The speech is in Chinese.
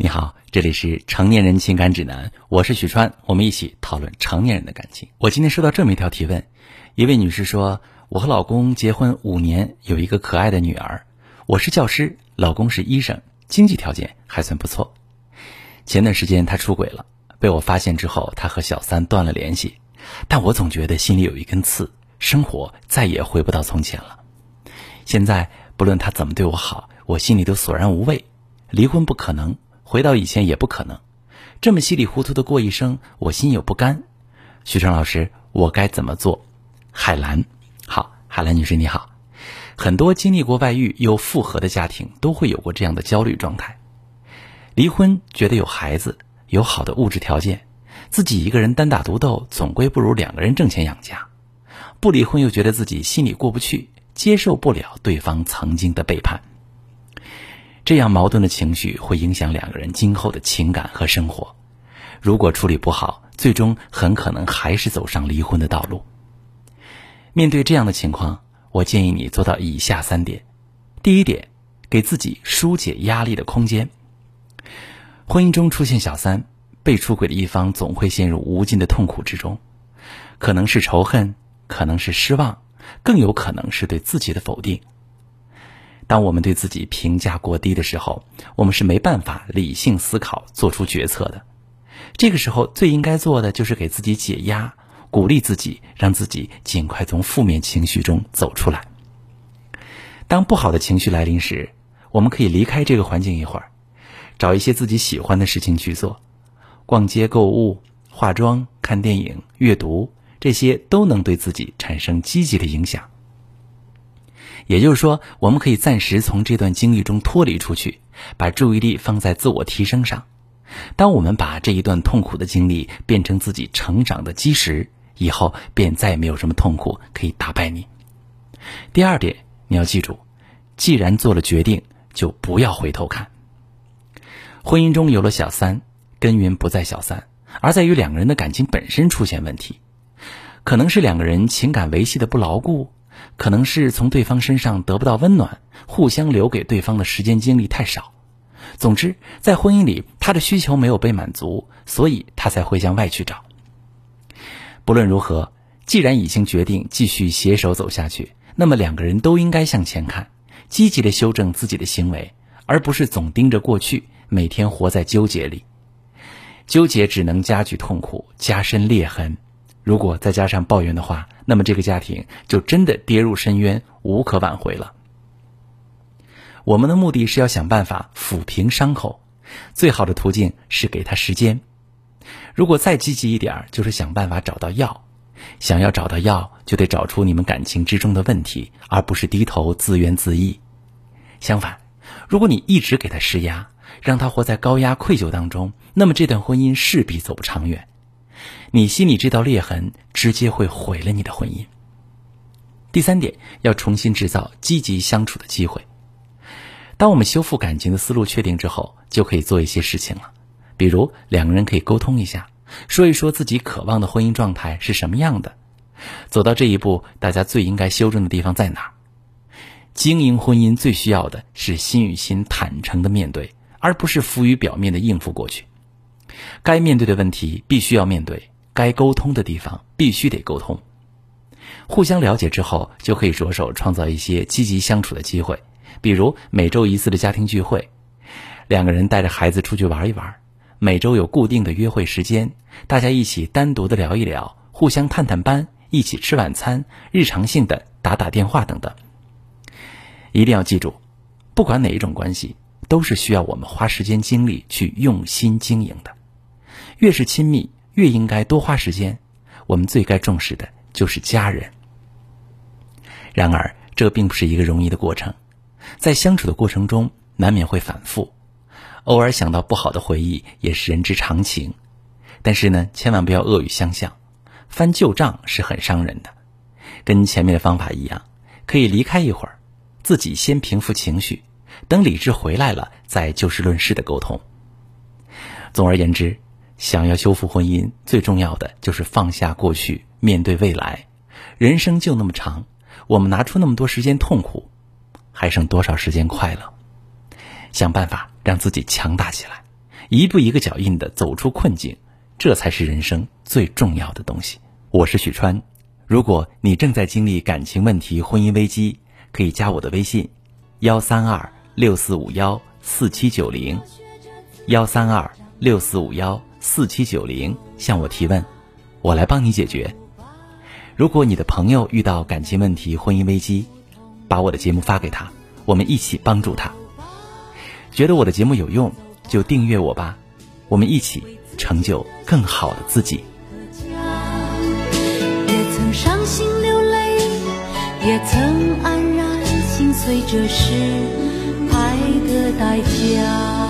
你好，这里是成年人情感指南，我是许川，我们一起讨论成年人的感情。我今天收到这么一条提问，一位女士说：“我和老公结婚五年，有一个可爱的女儿。我是教师，老公是医生，经济条件还算不错。前段时间他出轨了，被我发现之后，他和小三断了联系。但我总觉得心里有一根刺，生活再也回不到从前了。现在不论他怎么对我好，我心里都索然无味。离婚不可能。”回到以前也不可能，这么稀里糊涂的过一生，我心有不甘。徐成老师，我该怎么做？海兰，好，海兰女士你好。很多经历过外遇又复合的家庭都会有过这样的焦虑状态。离婚觉得有孩子，有好的物质条件，自己一个人单打独斗总归不如两个人挣钱养家。不离婚又觉得自己心里过不去，接受不了对方曾经的背叛。这样矛盾的情绪会影响两个人今后的情感和生活，如果处理不好，最终很可能还是走上离婚的道路。面对这样的情况，我建议你做到以下三点：第一点，给自己疏解压力的空间。婚姻中出现小三，被出轨的一方总会陷入无尽的痛苦之中，可能是仇恨，可能是失望，更有可能是对自己的否定。当我们对自己评价过低的时候，我们是没办法理性思考、做出决策的。这个时候最应该做的就是给自己解压，鼓励自己，让自己尽快从负面情绪中走出来。当不好的情绪来临时，我们可以离开这个环境一会儿，找一些自己喜欢的事情去做，逛街、购物、化妆、看电影、阅读，这些都能对自己产生积极的影响。也就是说，我们可以暂时从这段经历中脱离出去，把注意力放在自我提升上。当我们把这一段痛苦的经历变成自己成长的基石，以后便再也没有什么痛苦可以打败你。第二点，你要记住，既然做了决定，就不要回头看。婚姻中有了小三，根源不在小三，而在于两个人的感情本身出现问题，可能是两个人情感维系的不牢固。可能是从对方身上得不到温暖，互相留给对方的时间精力太少。总之，在婚姻里，他的需求没有被满足，所以他才会向外去找。不论如何，既然已经决定继续携手走下去，那么两个人都应该向前看，积极的修正自己的行为，而不是总盯着过去，每天活在纠结里。纠结只能加剧痛苦，加深裂痕。如果再加上抱怨的话，那么这个家庭就真的跌入深渊，无可挽回了。我们的目的是要想办法抚平伤口，最好的途径是给他时间。如果再积极一点，就是想办法找到药。想要找到药，就得找出你们感情之中的问题，而不是低头自怨自艾。相反，如果你一直给他施压，让他活在高压愧疚当中，那么这段婚姻势必走不长远。你心里这道裂痕，直接会毁了你的婚姻。第三点，要重新制造积极相处的机会。当我们修复感情的思路确定之后，就可以做一些事情了。比如，两个人可以沟通一下，说一说自己渴望的婚姻状态是什么样的。走到这一步，大家最应该修正的地方在哪？经营婚姻最需要的是心与心坦诚的面对，而不是浮于表面的应付过去。该面对的问题必须要面对，该沟通的地方必须得沟通。互相了解之后，就可以着手创造一些积极相处的机会，比如每周一次的家庭聚会，两个人带着孩子出去玩一玩；每周有固定的约会时间，大家一起单独的聊一聊，互相探探班，一起吃晚餐，日常性的打打电话等等。一定要记住，不管哪一种关系，都是需要我们花时间精力去用心经营的。越是亲密，越应该多花时间。我们最该重视的就是家人。然而，这并不是一个容易的过程，在相处的过程中，难免会反复，偶尔想到不好的回忆也是人之常情。但是呢，千万不要恶语相向，翻旧账是很伤人的。跟前面的方法一样，可以离开一会儿，自己先平复情绪，等理智回来了，再就事论事的沟通。总而言之。想要修复婚姻，最重要的就是放下过去，面对未来。人生就那么长，我们拿出那么多时间痛苦，还剩多少时间快乐？想办法让自己强大起来，一步一个脚印的走出困境，这才是人生最重要的东西。我是许川，如果你正在经历感情问题、婚姻危机，可以加我的微信：幺三二六四五幺四七九零，幺三二六四五幺四七九零，向我提问，我来帮你解决。如果你的朋友遇到感情问题、婚姻危机，把我的节目发给他，我们一起帮助他。觉得我的节目有用，就订阅我吧，我们一起成就更好的自己。也曾伤心流泪，也曾黯然心碎，这是爱的代价。